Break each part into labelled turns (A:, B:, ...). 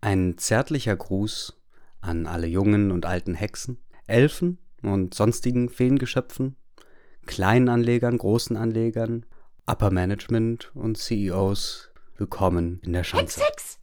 A: Ein zärtlicher Gruß an alle jungen und alten Hexen, Elfen und sonstigen Feengeschöpfen, kleinen Anlegern, großen Anlegern, Upper Management und CEOs. Willkommen in der Schanze. Hex,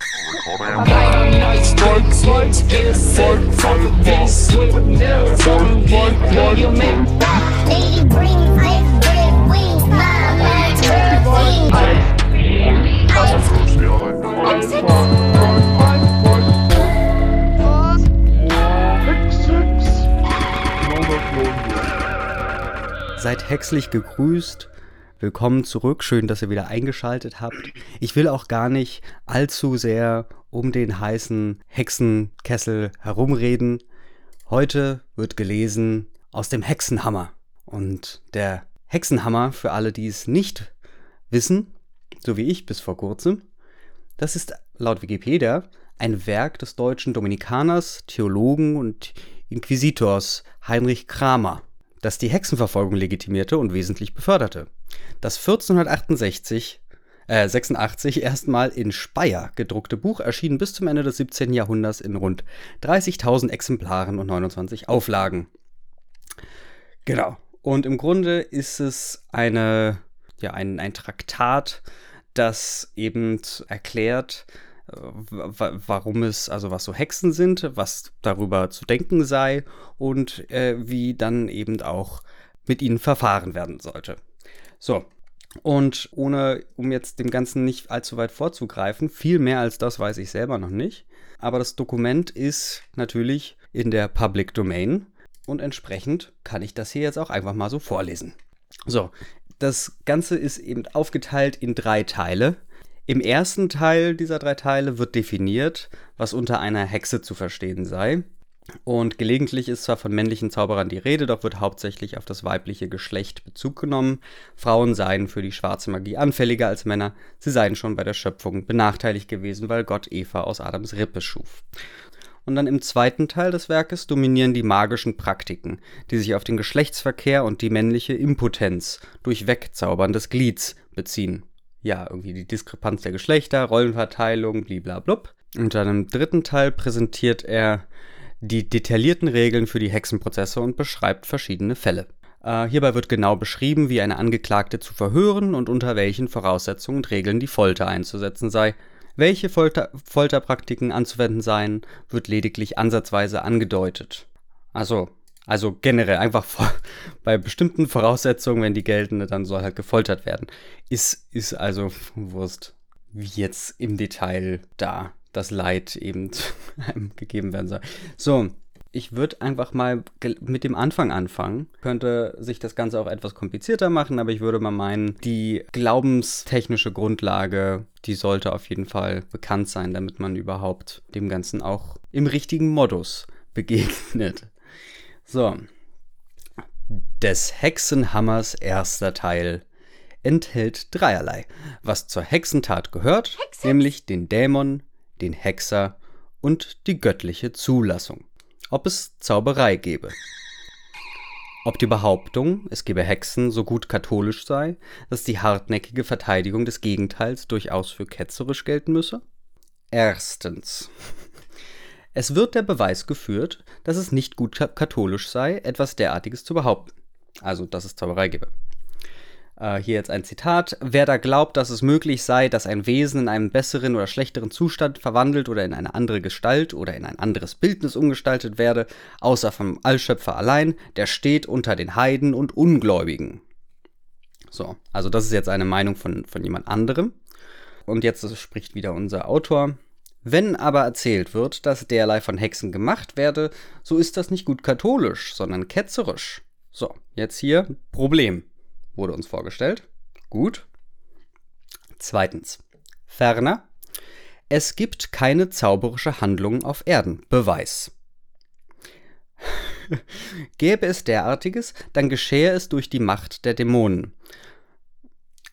A: Seid hexlich gegrüßt. Willkommen zurück. Schön, dass ihr wieder eingeschaltet habt. Ich will auch gar nicht allzu sehr um den heißen Hexenkessel herumreden. Heute wird gelesen aus dem Hexenhammer. Und der Hexenhammer, für alle, die es nicht wissen, so wie ich bis vor kurzem, das ist laut Wikipedia ein Werk des deutschen Dominikaners, Theologen und Inquisitors Heinrich Kramer, das die Hexenverfolgung legitimierte und wesentlich beförderte. Das 1468 äh, 86 erstmal in Speyer gedruckte Buch erschien bis zum Ende des 17. Jahrhunderts in rund 30.000 Exemplaren und 29 Auflagen. Genau. Und im Grunde ist es eine, ja, ein, ein Traktat, das eben erklärt, warum es, also was so Hexen sind, was darüber zu denken sei und äh, wie dann eben auch mit ihnen verfahren werden sollte. So. Und ohne, um jetzt dem Ganzen nicht allzu weit vorzugreifen, viel mehr als das weiß ich selber noch nicht. Aber das Dokument ist natürlich in der Public Domain und entsprechend kann ich das hier jetzt auch einfach mal so vorlesen. So, das Ganze ist eben aufgeteilt in drei Teile. Im ersten Teil dieser drei Teile wird definiert, was unter einer Hexe zu verstehen sei. Und gelegentlich ist zwar von männlichen Zauberern die Rede, doch wird hauptsächlich auf das weibliche Geschlecht Bezug genommen. Frauen seien für die schwarze Magie anfälliger als Männer, sie seien schon bei der Schöpfung benachteiligt gewesen, weil Gott Eva aus Adams Rippe schuf. Und dann im zweiten Teil des Werkes dominieren die magischen Praktiken, die sich auf den Geschlechtsverkehr und die männliche Impotenz durch Wegzaubern des Glieds beziehen. Ja, irgendwie die Diskrepanz der Geschlechter, Rollenverteilung, bliblablub. Und dann im dritten Teil präsentiert er die detaillierten Regeln für die Hexenprozesse und beschreibt verschiedene Fälle. Äh, hierbei wird genau beschrieben, wie eine Angeklagte zu verhören und unter welchen Voraussetzungen und Regeln die Folter einzusetzen sei, welche Folter Folterpraktiken anzuwenden seien, wird lediglich ansatzweise angedeutet. Also, also generell einfach vor, bei bestimmten Voraussetzungen, wenn die gelten, dann soll halt gefoltert werden. Ist, ist also Wurst, wie jetzt im Detail da das Leid eben gegeben werden soll. So, ich würde einfach mal mit dem Anfang anfangen. Könnte sich das Ganze auch etwas komplizierter machen, aber ich würde mal meinen, die glaubenstechnische Grundlage, die sollte auf jeden Fall bekannt sein, damit man überhaupt dem Ganzen auch im richtigen Modus begegnet. So. Des Hexenhammers erster Teil enthält dreierlei, was zur Hexentat gehört, Hex, nämlich den Dämon, den Hexer und die göttliche Zulassung ob es Zauberei gebe. Ob die Behauptung, es gebe Hexen, so gut katholisch sei, dass die hartnäckige Verteidigung des Gegenteils durchaus für ketzerisch gelten müsse? Erstens. Es wird der Beweis geführt, dass es nicht gut katholisch sei, etwas derartiges zu behaupten. Also, dass es Zauberei gebe. Äh, hier jetzt ein Zitat. Wer da glaubt, dass es möglich sei, dass ein Wesen in einen besseren oder schlechteren Zustand verwandelt oder in eine andere Gestalt oder in ein anderes Bildnis umgestaltet werde, außer vom Allschöpfer allein, der steht unter den Heiden und Ungläubigen. So, also das ist jetzt eine Meinung von, von jemand anderem. Und jetzt spricht wieder unser Autor. Wenn aber erzählt wird, dass derlei von Hexen gemacht werde, so ist das nicht gut katholisch, sondern ketzerisch. So, jetzt hier Problem wurde uns vorgestellt. Gut. Zweitens. Ferner. Es gibt keine zauberische Handlung auf Erden. Beweis. Gäbe es derartiges, dann geschehe es durch die Macht der Dämonen.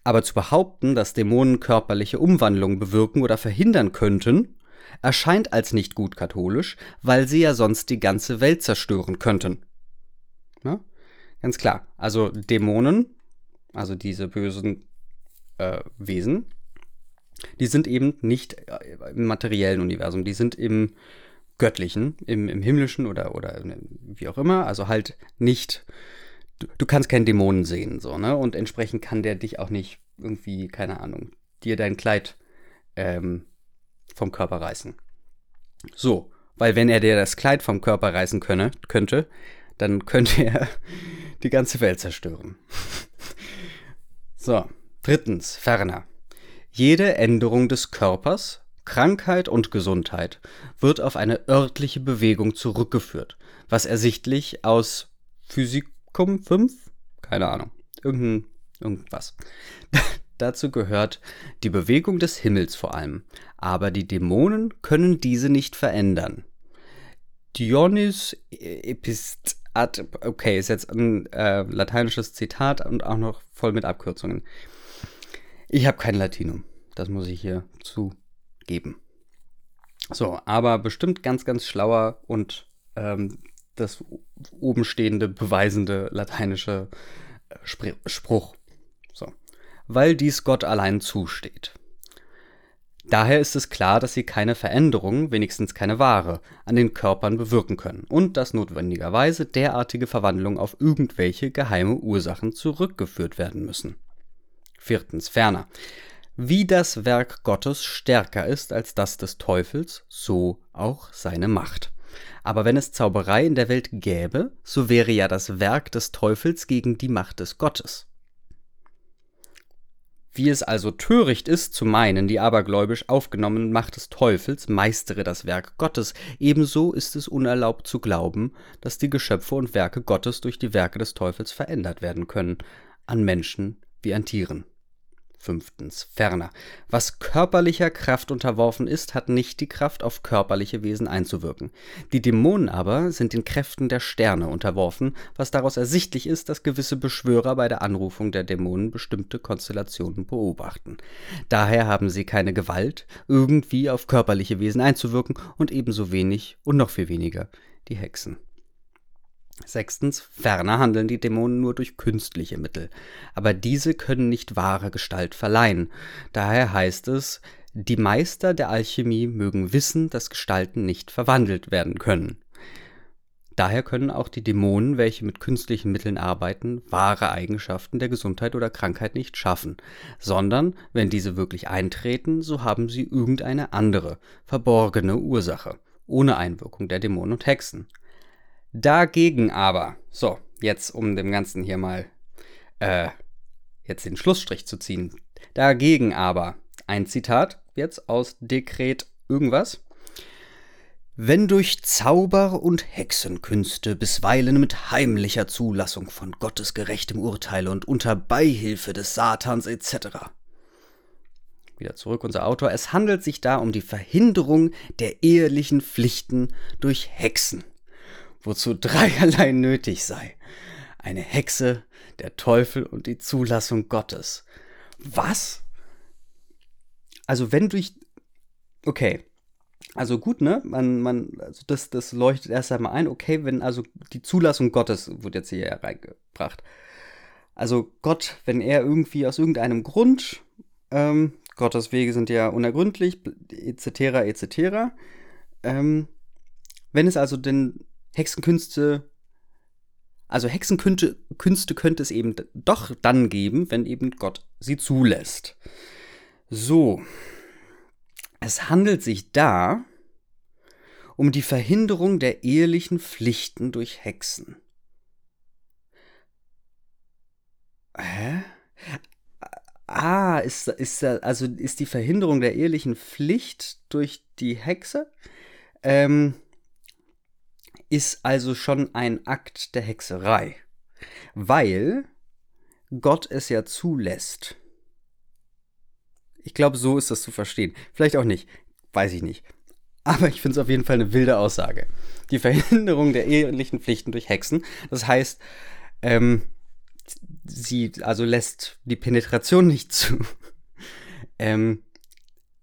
A: Aber zu behaupten, dass Dämonen körperliche Umwandlungen bewirken oder verhindern könnten, erscheint als nicht gut katholisch, weil sie ja sonst die ganze Welt zerstören könnten. Ja? Ganz klar. Also Dämonen also diese bösen äh, Wesen, die sind eben nicht äh, im materiellen Universum, die sind im göttlichen, im, im himmlischen oder, oder wie auch immer, also halt nicht, du, du kannst keinen Dämonen sehen, so, ne? Und entsprechend kann der dich auch nicht irgendwie, keine Ahnung, dir dein Kleid ähm, vom Körper reißen. So, weil wenn er dir das Kleid vom Körper reißen könne, könnte, dann könnte er die ganze Welt zerstören. so, drittens, ferner. Jede Änderung des Körpers, Krankheit und Gesundheit wird auf eine örtliche Bewegung zurückgeführt, was ersichtlich aus Physikum 5? Keine Ahnung. Irgendein, irgendwas. Dazu gehört die Bewegung des Himmels vor allem, aber die Dämonen können diese nicht verändern. Dionys Epist okay, ist jetzt ein äh, lateinisches Zitat und auch noch voll mit Abkürzungen. Ich habe kein Latinum, das muss ich hier zugeben. So, aber bestimmt ganz, ganz schlauer und ähm, das obenstehende, beweisende lateinische äh, Spruch. So. Weil dies Gott allein zusteht. Daher ist es klar, dass sie keine Veränderung, wenigstens keine Ware, an den Körpern bewirken können und dass notwendigerweise derartige Verwandlungen auf irgendwelche geheime Ursachen zurückgeführt werden müssen. Viertens ferner. Wie das Werk Gottes stärker ist als das des Teufels, so auch seine Macht. Aber wenn es Zauberei in der Welt gäbe, so wäre ja das Werk des Teufels gegen die Macht des Gottes. Wie es also töricht ist zu meinen, die abergläubisch aufgenommene Macht des Teufels meistere das Werk Gottes, ebenso ist es unerlaubt zu glauben, dass die Geschöpfe und Werke Gottes durch die Werke des Teufels verändert werden können, an Menschen wie an Tieren. Fünftens. Ferner. Was körperlicher Kraft unterworfen ist, hat nicht die Kraft, auf körperliche Wesen einzuwirken. Die Dämonen aber sind den Kräften der Sterne unterworfen, was daraus ersichtlich ist, dass gewisse Beschwörer bei der Anrufung der Dämonen bestimmte Konstellationen beobachten. Daher haben sie keine Gewalt, irgendwie auf körperliche Wesen einzuwirken und ebenso wenig und noch viel weniger die Hexen. Sechstens, ferner handeln die Dämonen nur durch künstliche Mittel, aber diese können nicht wahre Gestalt verleihen. Daher heißt es, die Meister der Alchemie mögen wissen, dass Gestalten nicht verwandelt werden können. Daher können auch die Dämonen, welche mit künstlichen Mitteln arbeiten, wahre Eigenschaften der Gesundheit oder Krankheit nicht schaffen, sondern, wenn diese wirklich eintreten, so haben sie irgendeine andere, verborgene Ursache, ohne Einwirkung der Dämonen und Hexen. Dagegen aber, so, jetzt um dem Ganzen hier mal äh, jetzt den Schlussstrich zu ziehen. Dagegen aber, ein Zitat jetzt aus Dekret irgendwas. Wenn durch Zauber und Hexenkünste bisweilen mit heimlicher Zulassung von Gottes gerechtem Urteile und unter Beihilfe des Satans etc. Wieder zurück unser Autor. Es handelt sich da um die Verhinderung der ehelichen Pflichten durch Hexen wozu dreierlei nötig sei. Eine Hexe, der Teufel und die Zulassung Gottes. Was? Also wenn durch... Okay. Also gut, ne? Man, man, also das, das leuchtet erst einmal ein. Okay, wenn also die Zulassung Gottes wird jetzt hier reingebracht. Also Gott, wenn er irgendwie aus irgendeinem Grund, ähm, Gottes Wege sind ja unergründlich, etc., etc., ähm, wenn es also denn Hexenkünste, also Hexenkünste Künste könnte es eben doch dann geben, wenn eben Gott sie zulässt. So, es handelt sich da um die Verhinderung der ehelichen Pflichten durch Hexen. Hä? Ah, ist, ist, also ist die Verhinderung der ehelichen Pflicht durch die Hexe? Ähm, ist also schon ein Akt der Hexerei, weil Gott es ja zulässt. Ich glaube, so ist das zu verstehen. Vielleicht auch nicht, weiß ich nicht. Aber ich finde es auf jeden Fall eine wilde Aussage. Die Verhinderung der ehelichen Pflichten durch Hexen. Das heißt, ähm, sie also lässt die Penetration nicht zu. ähm,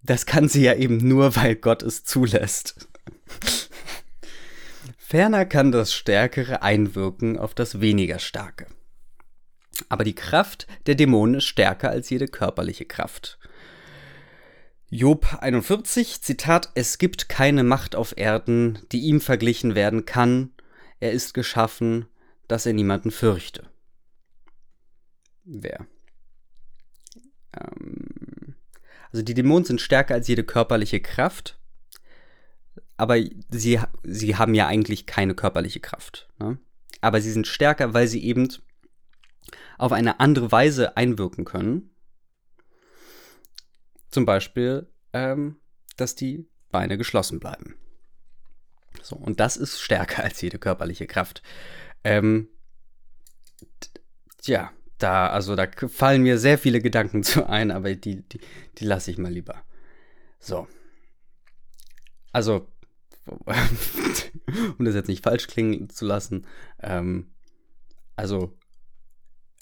A: das kann sie ja eben nur, weil Gott es zulässt. Ferner kann das Stärkere einwirken auf das weniger Starke. Aber die Kraft der Dämonen ist stärker als jede körperliche Kraft. Job 41, Zitat, es gibt keine Macht auf Erden, die ihm verglichen werden kann. Er ist geschaffen, dass er niemanden fürchte. Wer? Ähm, also die Dämonen sind stärker als jede körperliche Kraft, aber sie, sie haben ja eigentlich keine körperliche Kraft. Ne? Aber sie sind stärker, weil sie eben auf eine andere Weise einwirken können zum Beispiel, ähm, dass die Beine geschlossen bleiben. So, und das ist stärker als jede körperliche Kraft. Ähm, tja, da, also da fallen mir sehr viele Gedanken zu ein, aber die, die, die lasse ich mal lieber. So. Also, um das jetzt nicht falsch klingen zu lassen, ähm, also,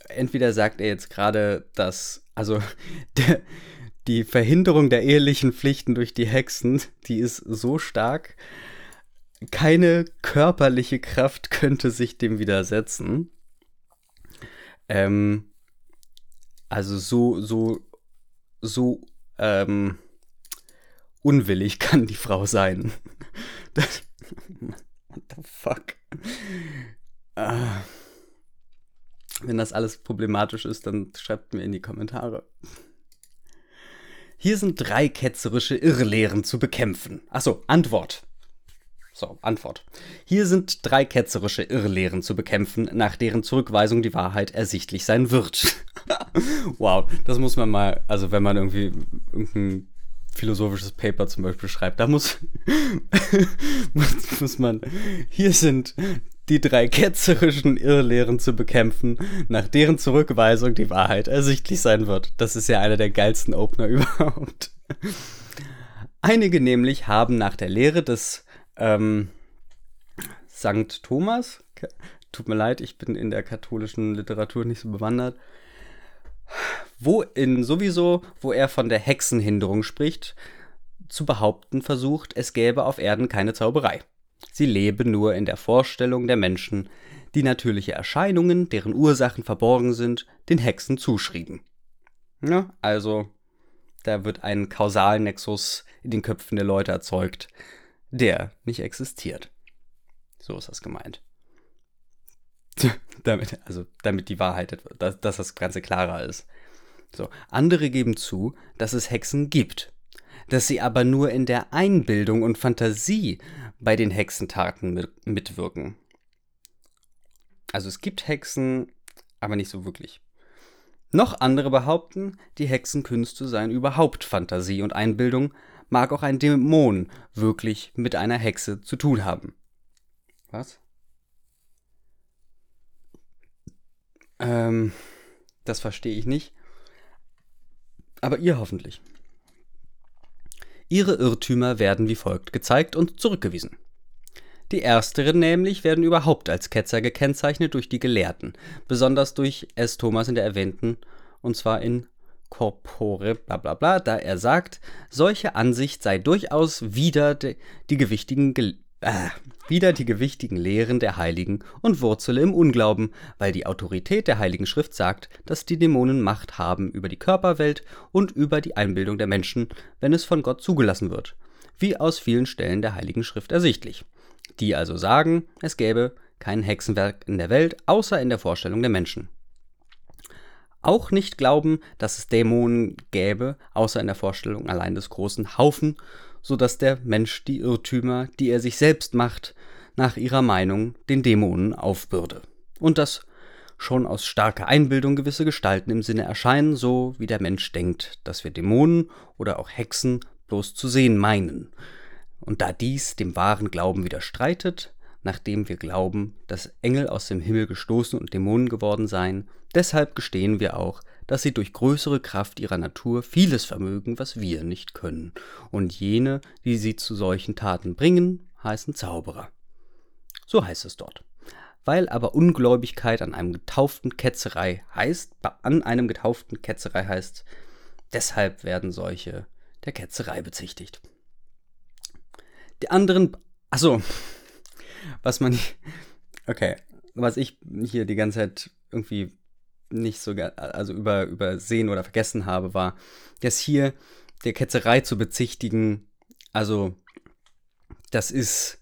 A: entweder sagt er jetzt gerade, dass, also, der, die Verhinderung der ehelichen Pflichten durch die Hexen, die ist so stark, keine körperliche Kraft könnte sich dem widersetzen. Ähm, also so, so, so ähm, unwillig kann die Frau sein. Das, what the fuck? Ah. Wenn das alles problematisch ist, dann schreibt mir in die Kommentare. Hier sind drei ketzerische Irrlehren zu bekämpfen. Achso, Antwort. So, Antwort. Hier sind drei ketzerische Irrlehren zu bekämpfen, nach deren Zurückweisung die Wahrheit ersichtlich sein wird. wow, das muss man mal, also wenn man irgendwie irgendein philosophisches Paper zum Beispiel schreibt, da muss, muss, man, hier sind die drei ketzerischen Irrlehren zu bekämpfen, nach deren Zurückweisung die Wahrheit ersichtlich sein wird. Das ist ja einer der geilsten Opener überhaupt. Einige nämlich haben nach der Lehre des ähm, Sankt Thomas, tut mir leid, ich bin in der katholischen Literatur nicht so bewandert, wo in sowieso, wo er von der Hexenhinderung spricht, zu behaupten versucht, es gäbe auf Erden keine Zauberei. Sie lebe nur in der Vorstellung der Menschen, die natürliche Erscheinungen, deren Ursachen verborgen sind, den Hexen zuschrieben. Ja, also, da wird ein Kausalnexus in den Köpfen der Leute erzeugt, der nicht existiert. So ist das gemeint. damit, also, damit die Wahrheit, dass, dass das Ganze klarer ist. So, andere geben zu, dass es Hexen gibt, dass sie aber nur in der Einbildung und Fantasie bei den Hexentaten mit, mitwirken. Also es gibt Hexen, aber nicht so wirklich. Noch andere behaupten, die Hexenkünste seien überhaupt Fantasie und Einbildung, mag auch ein Dämon wirklich mit einer Hexe zu tun haben. Was? Ähm, das verstehe ich nicht. Aber ihr hoffentlich. Ihre Irrtümer werden wie folgt gezeigt und zurückgewiesen. Die ersteren nämlich werden überhaupt als Ketzer gekennzeichnet durch die Gelehrten, besonders durch S. Thomas in der erwähnten, und zwar in Corpore, bla bla bla, da er sagt, solche Ansicht sei durchaus wider die, gewichtigen äh, wieder die gewichtigen Lehren der Heiligen und wurzele im Unglauben, weil die Autorität der Heiligen Schrift sagt, dass die Dämonen Macht haben über die Körperwelt und über die Einbildung der Menschen, wenn es von Gott zugelassen wird, wie aus vielen Stellen der Heiligen Schrift ersichtlich. Die also sagen, es gäbe kein Hexenwerk in der Welt, außer in der Vorstellung der Menschen. Auch nicht glauben, dass es Dämonen gäbe, außer in der Vorstellung allein des großen Haufen, so dass der Mensch die Irrtümer, die er sich selbst macht, nach ihrer Meinung den Dämonen aufbürde. Und dass schon aus starker Einbildung gewisse Gestalten im Sinne erscheinen, so wie der Mensch denkt, dass wir Dämonen oder auch Hexen bloß zu sehen meinen. Und da dies dem wahren Glauben widerstreitet, nachdem wir glauben, dass Engel aus dem Himmel gestoßen und Dämonen geworden seien, deshalb gestehen wir auch, dass sie durch größere Kraft ihrer Natur vieles vermögen, was wir nicht können. Und jene, die sie zu solchen Taten bringen, heißen Zauberer. So heißt es dort. Weil aber Ungläubigkeit an einem getauften Ketzerei heißt, an einem getauften Ketzerei heißt, deshalb werden solche der Ketzerei bezichtigt. Die anderen, achso, was man, okay, was ich hier die ganze Zeit irgendwie nicht so, also über, übersehen oder vergessen habe, war, dass hier der Ketzerei zu bezichtigen, also das ist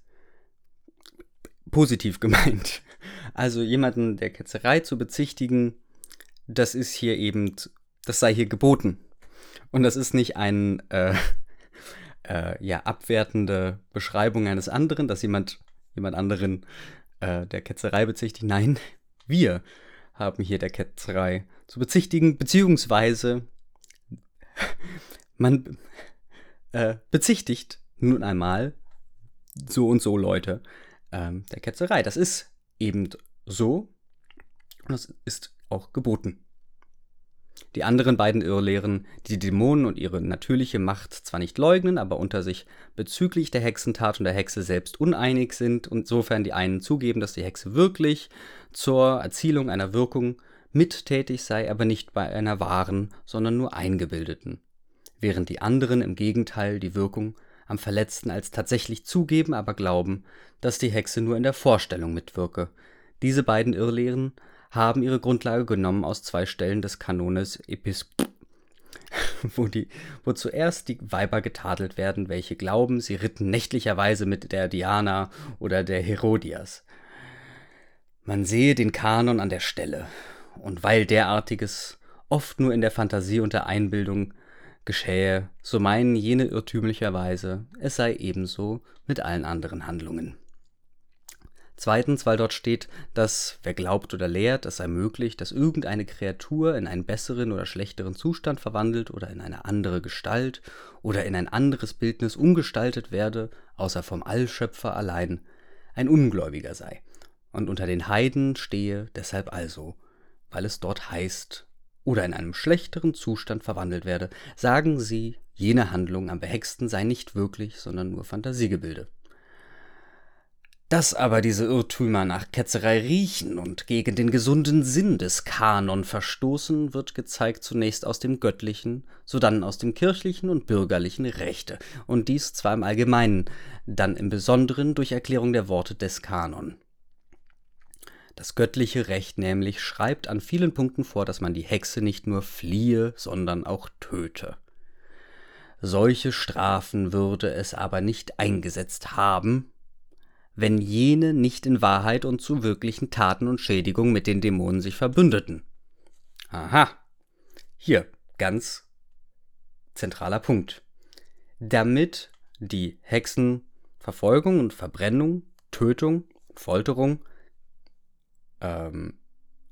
A: positiv gemeint. Also jemanden der Ketzerei zu bezichtigen, das ist hier eben, das sei hier geboten. Und das ist nicht ein äh, äh, ja, abwertende Beschreibung eines anderen, dass jemand jemand anderen äh, der Ketzerei bezichtigt. Nein, wir haben hier der Ketzerei zu bezichtigen, beziehungsweise man äh, bezichtigt nun einmal so und so Leute ähm, der Ketzerei. Das ist eben so und das ist auch geboten. Die anderen beiden Irrlehren, die die Dämonen und ihre natürliche Macht zwar nicht leugnen, aber unter sich bezüglich der Hexentat und der Hexe selbst uneinig sind, insofern die einen zugeben, dass die Hexe wirklich zur Erzielung einer Wirkung mittätig sei, aber nicht bei einer wahren, sondern nur eingebildeten, während die anderen im Gegenteil die Wirkung am Verletzten als tatsächlich zugeben, aber glauben, dass die Hexe nur in der Vorstellung mitwirke. Diese beiden Irrlehren haben ihre Grundlage genommen aus zwei Stellen des Kanones Episp wo, die, wo zuerst die Weiber getadelt werden, welche glauben, sie ritten nächtlicherweise mit der Diana oder der Herodias. Man sehe den Kanon an der Stelle, und weil derartiges oft nur in der Fantasie und der Einbildung geschähe, so meinen jene irrtümlicherweise, es sei ebenso mit allen anderen Handlungen. Zweitens, weil dort steht, dass wer glaubt oder lehrt, es sei möglich, dass irgendeine Kreatur in einen besseren oder schlechteren Zustand verwandelt oder in eine andere Gestalt oder in ein anderes Bildnis umgestaltet werde, außer vom Allschöpfer allein, ein Ungläubiger sei und unter den Heiden stehe deshalb also, weil es dort heißt, oder in einem schlechteren Zustand verwandelt werde, sagen sie, jene Handlung am behexten sei nicht wirklich, sondern nur Fantasiegebilde. Dass aber diese Irrtümer nach Ketzerei riechen und gegen den gesunden Sinn des Kanon verstoßen, wird gezeigt zunächst aus dem göttlichen, sodann aus dem kirchlichen und bürgerlichen Rechte, und dies zwar im Allgemeinen, dann im Besonderen durch Erklärung der Worte des Kanon. Das göttliche Recht nämlich schreibt an vielen Punkten vor, dass man die Hexe nicht nur fliehe, sondern auch töte. Solche Strafen würde es aber nicht eingesetzt haben, wenn jene nicht in Wahrheit und zu wirklichen Taten und Schädigungen mit den Dämonen sich verbündeten. Aha. Hier, ganz zentraler Punkt. Damit die Hexenverfolgung und Verbrennung, Tötung, Folterung ähm,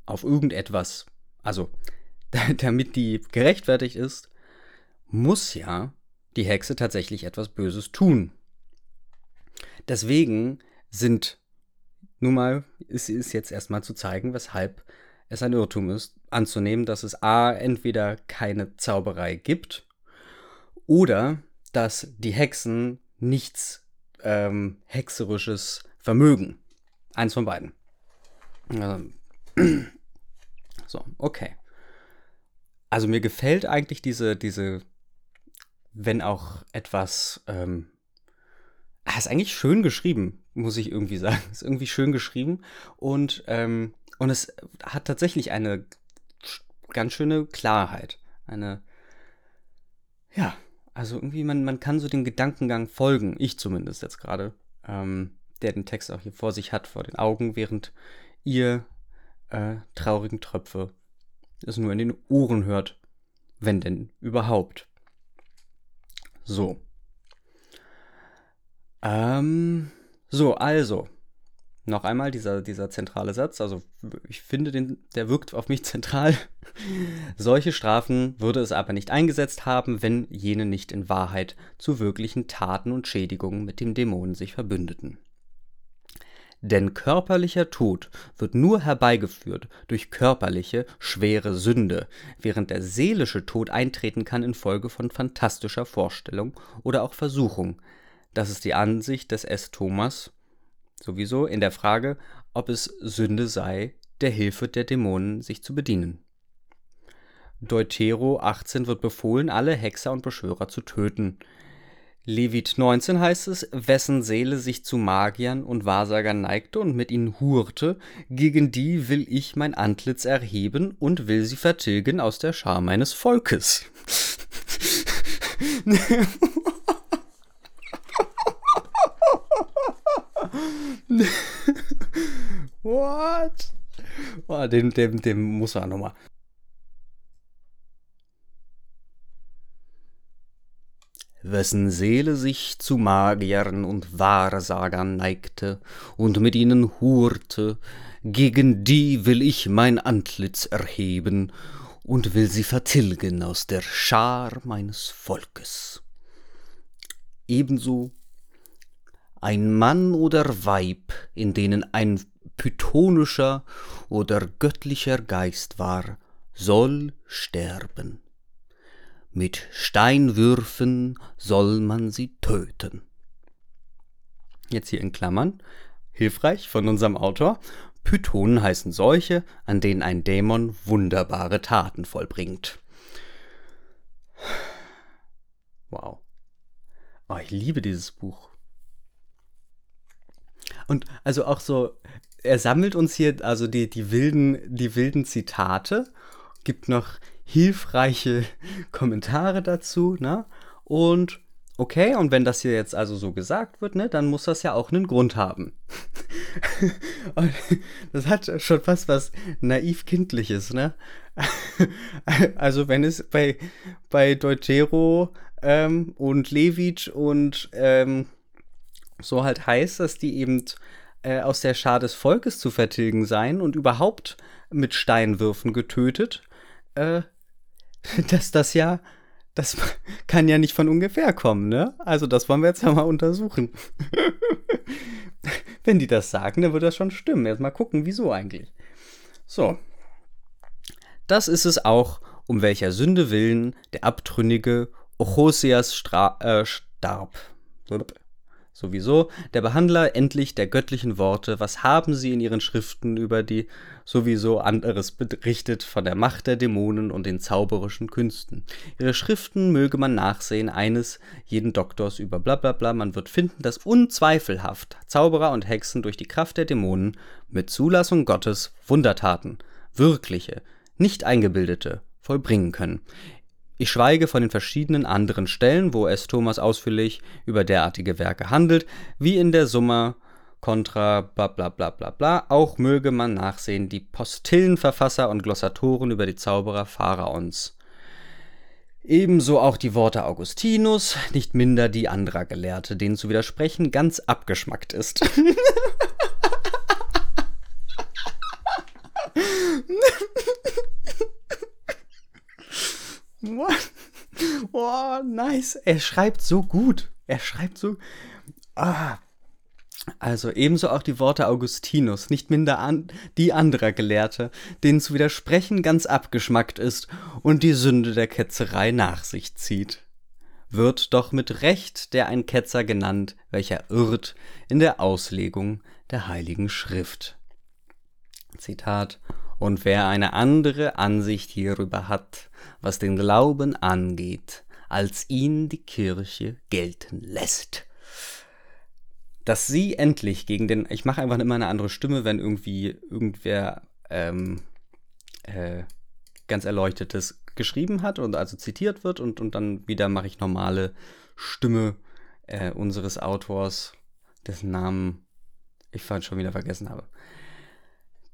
A: auf irgendetwas, also damit die gerechtfertigt ist, muss ja die Hexe tatsächlich etwas Böses tun. Deswegen sind nun mal, ist, ist jetzt erstmal zu zeigen, weshalb es ein Irrtum ist, anzunehmen, dass es A, entweder keine Zauberei gibt oder dass die Hexen nichts ähm, Hexerisches vermögen. Eins von beiden. Ähm, so, okay. Also mir gefällt eigentlich diese, diese, wenn auch etwas ähm, ist eigentlich schön geschrieben, muss ich irgendwie sagen. Ist irgendwie schön geschrieben und, ähm, und es hat tatsächlich eine ganz schöne Klarheit. Eine, ja, also irgendwie, man, man kann so den Gedankengang folgen, ich zumindest jetzt gerade, ähm, der den Text auch hier vor sich hat, vor den Augen, während ihr äh, traurigen Tröpfe es nur in den Ohren hört, wenn denn überhaupt. So. Ähm, so, also. Noch einmal dieser, dieser zentrale Satz. Also ich finde, den, der wirkt auf mich zentral. Solche Strafen würde es aber nicht eingesetzt haben, wenn jene nicht in Wahrheit zu wirklichen Taten und Schädigungen mit dem Dämonen sich verbündeten. Denn körperlicher Tod wird nur herbeigeführt durch körperliche, schwere Sünde, während der seelische Tod eintreten kann infolge von fantastischer Vorstellung oder auch Versuchung, das ist die Ansicht des S. Thomas sowieso in der Frage, ob es Sünde sei, der Hilfe der Dämonen sich zu bedienen. Deutero 18 wird befohlen, alle Hexer und Beschwörer zu töten. Levit 19 heißt es, wessen Seele sich zu Magiern und Wahrsagern neigte und mit ihnen hurte, gegen die will ich mein Antlitz erheben und will sie vertilgen aus der Schar meines Volkes. What? Oh, dem, dem, dem muss man nochmal. wessen Seele sich zu Magiern und Wahrsagern neigte und mit ihnen hurte, gegen die will ich mein Antlitz erheben und will sie vertilgen aus der Schar meines Volkes. Ebenso ein Mann oder Weib, in denen ein pythonischer oder göttlicher Geist war, soll sterben. Mit Steinwürfen soll man sie töten. Jetzt hier in Klammern, hilfreich von unserem Autor. Pythonen heißen solche, an denen ein Dämon wunderbare Taten vollbringt. Wow. Oh, ich liebe dieses Buch. Und also auch so, er sammelt uns hier also die, die, wilden, die wilden Zitate, gibt noch hilfreiche Kommentare dazu, ne? Und okay, und wenn das hier jetzt also so gesagt wird, ne, dann muss das ja auch einen Grund haben. und das hat schon fast was naiv-kindliches, ne? also wenn es bei, bei Deutero ähm, und Levitsch und ähm, so halt heißt, dass die eben äh, aus der Schar des Volkes zu vertilgen seien und überhaupt mit Steinwürfen getötet, äh, dass das ja, das kann ja nicht von ungefähr kommen, ne? Also das wollen wir jetzt ja mal untersuchen. Wenn die das sagen, dann wird das schon stimmen. Jetzt mal gucken, wieso eigentlich. So. Das ist es auch, um welcher Sünde willen der abtrünnige Ochosias äh, starb sowieso, der Behandler endlich der göttlichen Worte, was haben sie in ihren Schriften über die sowieso anderes berichtet von der Macht der Dämonen und den zauberischen Künsten. Ihre Schriften möge man nachsehen, eines jeden Doktors über bla bla bla, man wird finden, dass unzweifelhaft Zauberer und Hexen durch die Kraft der Dämonen mit Zulassung Gottes Wundertaten, wirkliche, nicht eingebildete, vollbringen können. Ich schweige von den verschiedenen anderen Stellen, wo es Thomas ausführlich über derartige Werke handelt, wie in der Summa contra bla bla bla bla bla. Auch möge man nachsehen die Postillenverfasser und Glossatoren über die Zauberer Pharaons. Ebenso auch die Worte Augustinus, nicht minder die anderer Gelehrte, denen zu widersprechen ganz abgeschmackt ist. Oh, nice. Er schreibt so gut. Er schreibt so. Ah. Also ebenso auch die Worte Augustinus, nicht minder an die anderer Gelehrte, denen zu widersprechen ganz abgeschmackt ist und die Sünde der Ketzerei nach sich zieht. Wird doch mit Recht der ein Ketzer genannt, welcher irrt in der Auslegung der heiligen Schrift. Zitat und wer eine andere Ansicht hierüber hat, was den Glauben angeht, als ihn die Kirche gelten lässt. Dass sie endlich gegen den, ich mache einfach immer eine andere Stimme, wenn irgendwie irgendwer ähm, äh, ganz Erleuchtetes geschrieben hat und also zitiert wird und, und dann wieder mache ich normale Stimme äh, unseres Autors, dessen Namen ich schon wieder vergessen habe.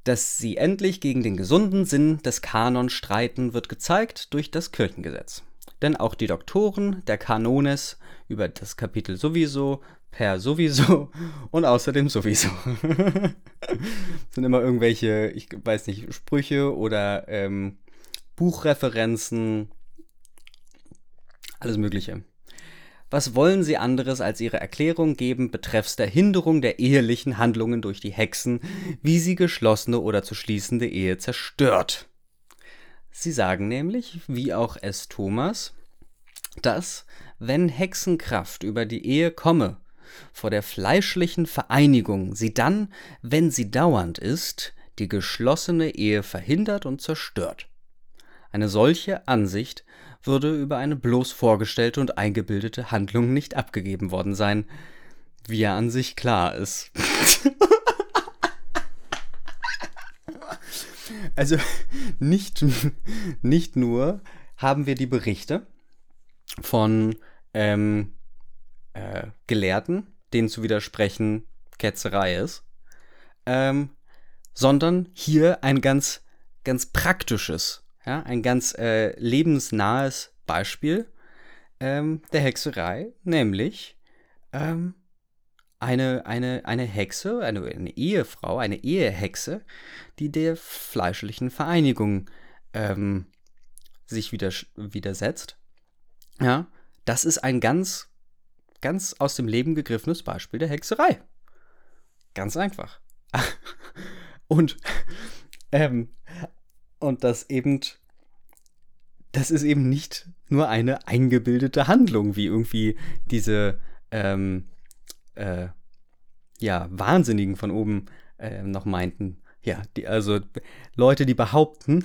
A: Dass sie endlich gegen den gesunden Sinn des Kanon streiten, wird gezeigt durch das Kirchengesetz. Denn auch die Doktoren der Kanones über das Kapitel sowieso, per sowieso und außerdem sowieso. sind immer irgendwelche, ich weiß nicht, Sprüche oder ähm, Buchreferenzen, alles Mögliche. Was wollen sie anderes als ihre Erklärung geben betreffs der Hinderung der ehelichen Handlungen durch die Hexen, wie sie geschlossene oder zu schließende Ehe zerstört? Sie sagen nämlich, wie auch S. Thomas, dass, wenn Hexenkraft über die Ehe komme, vor der fleischlichen Vereinigung sie dann, wenn sie dauernd ist, die geschlossene Ehe verhindert und zerstört. Eine solche Ansicht würde über eine bloß vorgestellte und eingebildete Handlung nicht abgegeben worden sein, wie ja an sich klar ist. also nicht, nicht nur haben wir die Berichte, von ähm, äh, Gelehrten, denen zu widersprechen Ketzerei ist, ähm, sondern hier ein ganz, ganz praktisches, ja, ein ganz äh, lebensnahes Beispiel ähm, der Hexerei, nämlich ähm, eine, eine, eine Hexe, eine, eine Ehefrau, eine Ehehexe, die der fleischlichen Vereinigung ähm, sich widersetzt. Ja, das ist ein ganz, ganz aus dem Leben gegriffenes Beispiel der Hexerei. Ganz einfach. und, ähm, und das eben, das ist eben nicht nur eine eingebildete Handlung, wie irgendwie diese, ähm, äh, ja, Wahnsinnigen von oben äh, noch meinten. Ja, die, also Leute, die behaupten,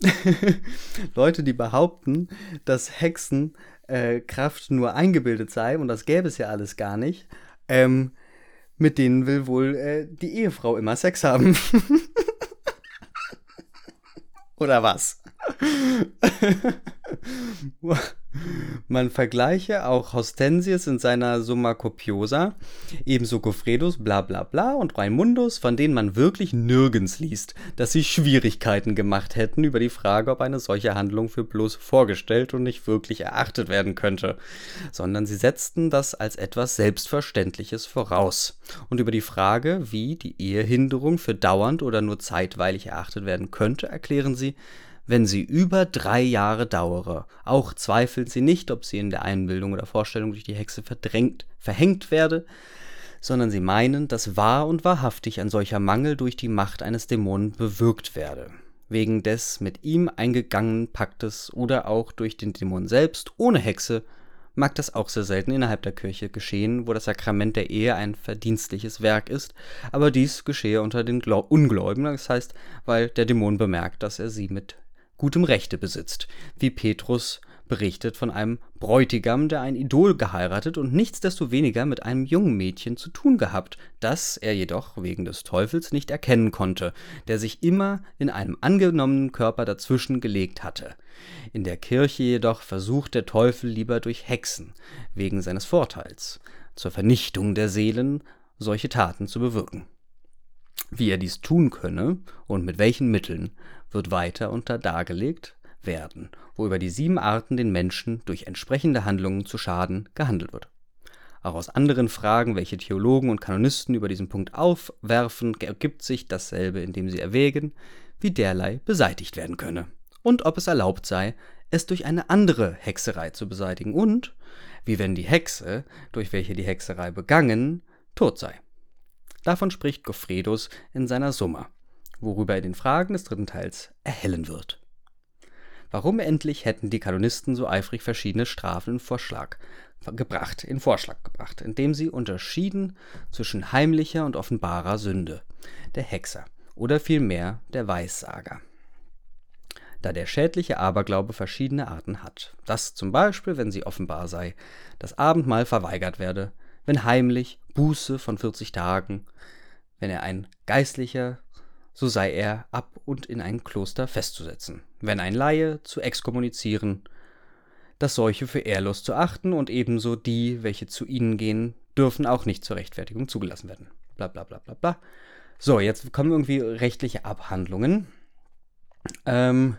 A: Leute, die behaupten, dass Hexenkraft äh, nur eingebildet sei und das gäbe es ja alles gar nicht, ähm, mit denen will wohl äh, die Ehefrau immer Sex haben. Oder was? Man vergleiche auch Horstensius in seiner Summa Copiosa, ebenso Goffredus, bla bla bla und Raimundus, von denen man wirklich nirgends liest, dass sie Schwierigkeiten gemacht hätten über die Frage, ob eine solche Handlung für bloß vorgestellt und nicht wirklich erachtet werden könnte, sondern sie setzten das als etwas Selbstverständliches voraus. Und über die Frage, wie die Ehehinderung für dauernd oder nur zeitweilig erachtet werden könnte, erklären sie, wenn sie über drei Jahre dauere. Auch zweifeln sie nicht, ob sie in der Einbildung oder Vorstellung durch die Hexe verdrängt, verhängt werde, sondern sie meinen, dass wahr und wahrhaftig ein solcher Mangel durch die Macht eines Dämonen bewirkt werde. Wegen des mit ihm eingegangenen Paktes oder auch durch den Dämon selbst ohne Hexe mag das auch sehr selten innerhalb der Kirche geschehen, wo das Sakrament der Ehe ein verdienstliches Werk ist, aber dies geschehe unter den Ungläubigen, das heißt, weil der Dämon bemerkt, dass er sie mit gutem Rechte besitzt, wie Petrus berichtet von einem Bräutigam, der ein Idol geheiratet und nichtsdestoweniger mit einem jungen Mädchen zu tun gehabt, das er jedoch wegen des Teufels nicht erkennen konnte, der sich immer in einem angenommenen Körper dazwischen gelegt hatte. In der Kirche jedoch versucht der Teufel lieber durch Hexen, wegen seines Vorteils, zur Vernichtung der Seelen solche Taten zu bewirken. Wie er dies tun könne und mit welchen Mitteln, wird weiter unter dargelegt werden, wo über die sieben Arten den Menschen durch entsprechende Handlungen zu schaden gehandelt wird. Auch aus anderen Fragen, welche Theologen und Kanonisten über diesen Punkt aufwerfen, ergibt sich dasselbe, indem sie erwägen, wie derlei beseitigt werden könne und ob es erlaubt sei, es durch eine andere Hexerei zu beseitigen und wie wenn die Hexe, durch welche die Hexerei begangen, tot sei. Davon spricht Goffredus in seiner Summa worüber er den Fragen des dritten Teils erhellen wird. Warum endlich hätten die Kanonisten so eifrig verschiedene Strafen in Vorschlag gebracht, in Vorschlag gebracht, indem sie unterschieden zwischen heimlicher und offenbarer Sünde, der Hexer oder vielmehr der Weissager. Da der schädliche Aberglaube verschiedene Arten hat, dass zum Beispiel, wenn sie offenbar sei, das Abendmahl verweigert werde, wenn heimlich Buße von 40 Tagen, wenn er ein Geistlicher so sei er ab und in ein Kloster festzusetzen, wenn ein Laie zu exkommunizieren, das solche für ehrlos zu achten und ebenso die, welche zu ihnen gehen, dürfen auch nicht zur Rechtfertigung zugelassen werden. Bla bla bla bla bla. So, jetzt kommen irgendwie rechtliche Abhandlungen. Ähm.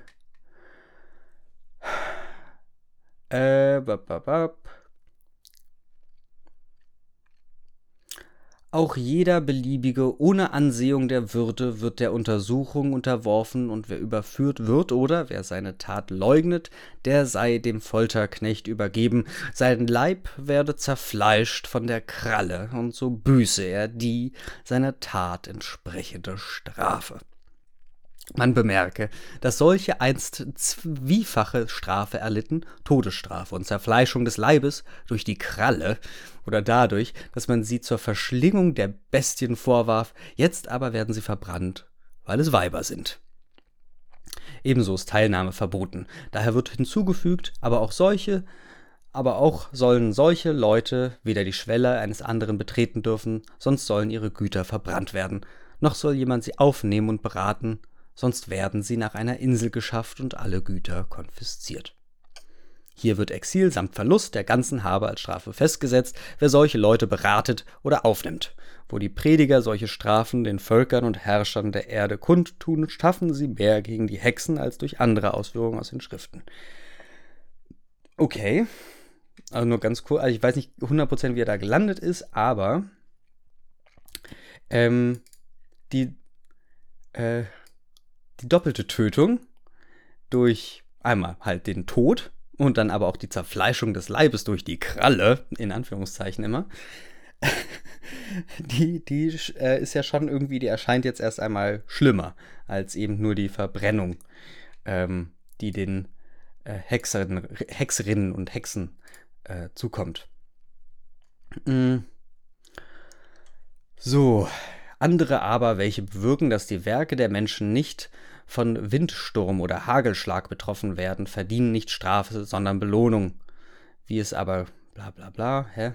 A: Äh, bap, bap, bap. Auch jeder beliebige ohne Ansehung der Würde wird der Untersuchung unterworfen, und wer überführt wird oder wer seine Tat leugnet, der sei dem Folterknecht übergeben, sein Leib werde zerfleischt von der Kralle, und so büße er die seiner Tat entsprechende Strafe. Man bemerke, dass solche einst zwiefache Strafe erlitten, Todesstrafe und Zerfleischung des Leibes durch die Kralle oder dadurch, dass man sie zur Verschlingung der Bestien vorwarf, jetzt aber werden sie verbrannt, weil es Weiber sind. Ebenso ist Teilnahme verboten. Daher wird hinzugefügt, aber auch solche, aber auch sollen solche Leute weder die Schwelle eines anderen betreten dürfen, sonst sollen ihre Güter verbrannt werden, noch soll jemand sie aufnehmen und beraten, sonst werden sie nach einer Insel geschafft und alle Güter konfisziert. Hier wird Exil samt Verlust der ganzen Habe als Strafe festgesetzt, wer solche Leute beratet oder aufnimmt. Wo die Prediger solche Strafen den Völkern und Herrschern der Erde kundtun, schaffen sie mehr gegen die Hexen als durch andere Ausführungen aus den Schriften. Okay. Also nur ganz kurz, also ich weiß nicht 100% wie er da gelandet ist, aber ähm, die, äh, die doppelte Tötung durch einmal halt den Tod und dann aber auch die Zerfleischung des Leibes durch die Kralle, in Anführungszeichen immer, die, die äh, ist ja schon irgendwie, die erscheint jetzt erst einmal schlimmer als eben nur die Verbrennung, ähm, die den äh, Hexerinnen, Hexerinnen und Hexen äh, zukommt. Mm. So, andere aber, welche bewirken, dass die Werke der Menschen nicht von Windsturm oder Hagelschlag betroffen werden, verdienen nicht Strafe, sondern Belohnung. Wie es aber bla bla bla, hä?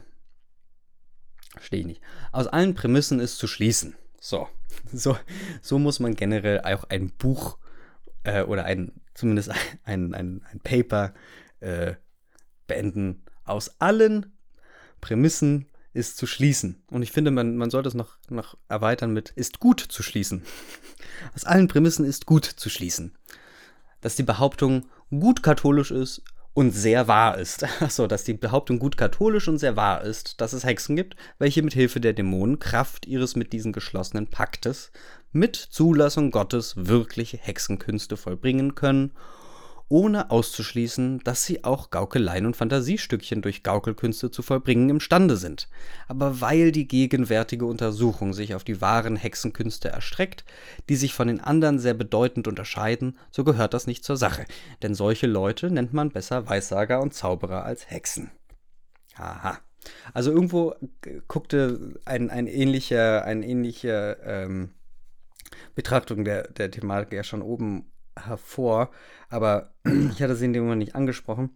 A: Verstehe ich nicht. Aus allen Prämissen ist zu schließen. So, so, so muss man generell auch ein Buch äh, oder ein, zumindest ein, ein, ein Paper äh, beenden. Aus allen Prämissen ist zu schließen. Und ich finde, man, man sollte es noch, noch erweitern mit ist gut zu schließen. Aus allen Prämissen ist gut zu schließen. Dass die Behauptung gut katholisch ist und sehr wahr ist. Achso, dass die Behauptung gut katholisch und sehr wahr ist, dass es Hexen gibt, welche mit Hilfe der Dämonen Kraft ihres mit diesen geschlossenen Paktes mit Zulassung Gottes wirkliche Hexenkünste vollbringen können ohne auszuschließen, dass sie auch Gaukeleien und Fantasiestückchen durch Gaukelkünste zu vollbringen imstande sind. Aber weil die gegenwärtige Untersuchung sich auf die wahren Hexenkünste erstreckt, die sich von den anderen sehr bedeutend unterscheiden, so gehört das nicht zur Sache, denn solche Leute nennt man besser Weissager und Zauberer als Hexen. Haha. Also irgendwo guckte ein, ein ähnlicher, ein ähnliche ähm, Betrachtung der, der Thematik ja schon oben hervor, aber ich hatte sie in dem Moment nicht angesprochen.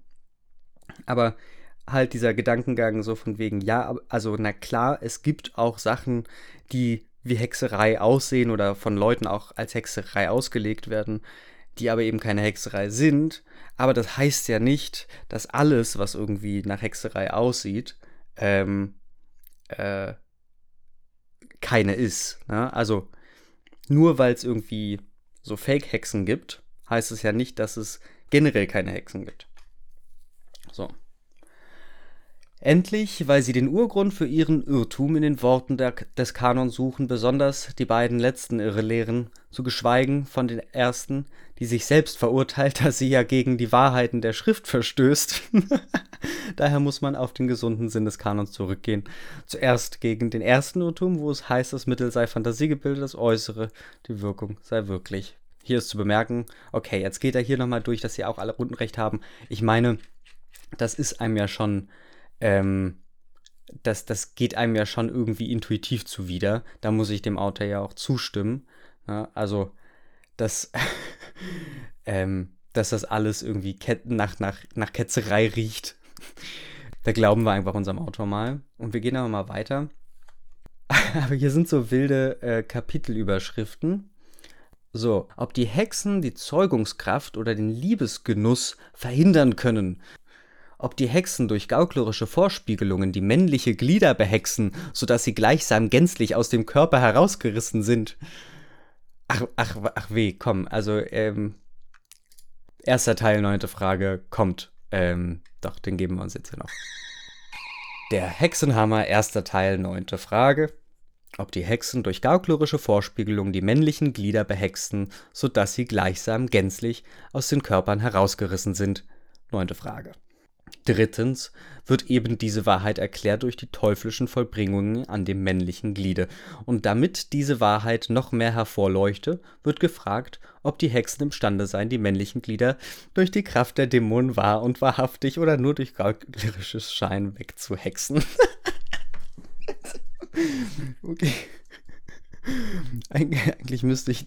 A: Aber halt dieser Gedankengang so von wegen, ja, also na klar, es gibt auch Sachen, die wie Hexerei aussehen oder von Leuten auch als Hexerei ausgelegt werden, die aber eben keine Hexerei sind. Aber das heißt ja nicht, dass alles, was irgendwie nach Hexerei aussieht, ähm, äh, keine ist. Ne? Also nur weil es irgendwie so Fake-Hexen gibt, heißt es ja nicht, dass es generell keine Hexen gibt. So. Endlich, weil sie den Urgrund für ihren Irrtum in den Worten der, des Kanons suchen, besonders die beiden letzten Irrelehren, zu geschweigen von den ersten, die sich selbst verurteilt, dass sie ja gegen die Wahrheiten der Schrift verstößt. Daher muss man auf den gesunden Sinn des Kanons zurückgehen. Zuerst gegen den ersten Irrtum, wo es heißt, das Mittel sei Fantasiegebilde, das Äußere, die Wirkung sei wirklich. Hier ist zu bemerken, okay, jetzt geht er hier nochmal durch, dass sie auch alle Rundenrecht haben. Ich meine, das ist einem ja schon, ähm, das, das geht einem ja schon irgendwie intuitiv zuwider. Da muss ich dem Autor ja auch zustimmen. Ja, also, dass, ähm, dass das alles irgendwie nach, nach, nach Ketzerei riecht. da glauben wir einfach unserem Autor mal. Und wir gehen aber mal weiter. aber hier sind so wilde äh, Kapitelüberschriften. So, ob die Hexen die Zeugungskraft oder den Liebesgenuss verhindern können. Ob die Hexen durch gauklerische Vorspiegelungen die männliche Glieder behexen, sodass sie gleichsam gänzlich aus dem Körper herausgerissen sind. Ach, ach, ach weh, komm, also, ähm, erster Teil, neunte Frage, kommt. Ähm, doch, den geben wir uns jetzt hier noch. Der Hexenhammer, erster Teil, neunte Frage ob die Hexen durch gauklerische Vorspiegelung die männlichen Glieder behexen, so dass sie gleichsam gänzlich aus den Körpern herausgerissen sind. Neunte Frage. Drittens wird eben diese Wahrheit erklärt durch die teuflischen Vollbringungen an dem männlichen Gliede. Und damit diese Wahrheit noch mehr hervorleuchte, wird gefragt, ob die Hexen imstande seien, die männlichen Glieder durch die Kraft der Dämonen wahr und wahrhaftig oder nur durch gauklerisches Schein wegzuhexen. Okay. Eig eigentlich müsste ich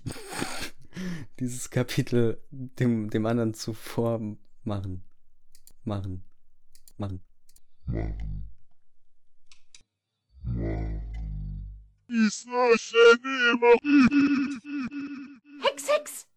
A: dieses Kapitel dem, dem anderen zuvor machen. Machen. Machen. Machen.
B: Hex, Hex!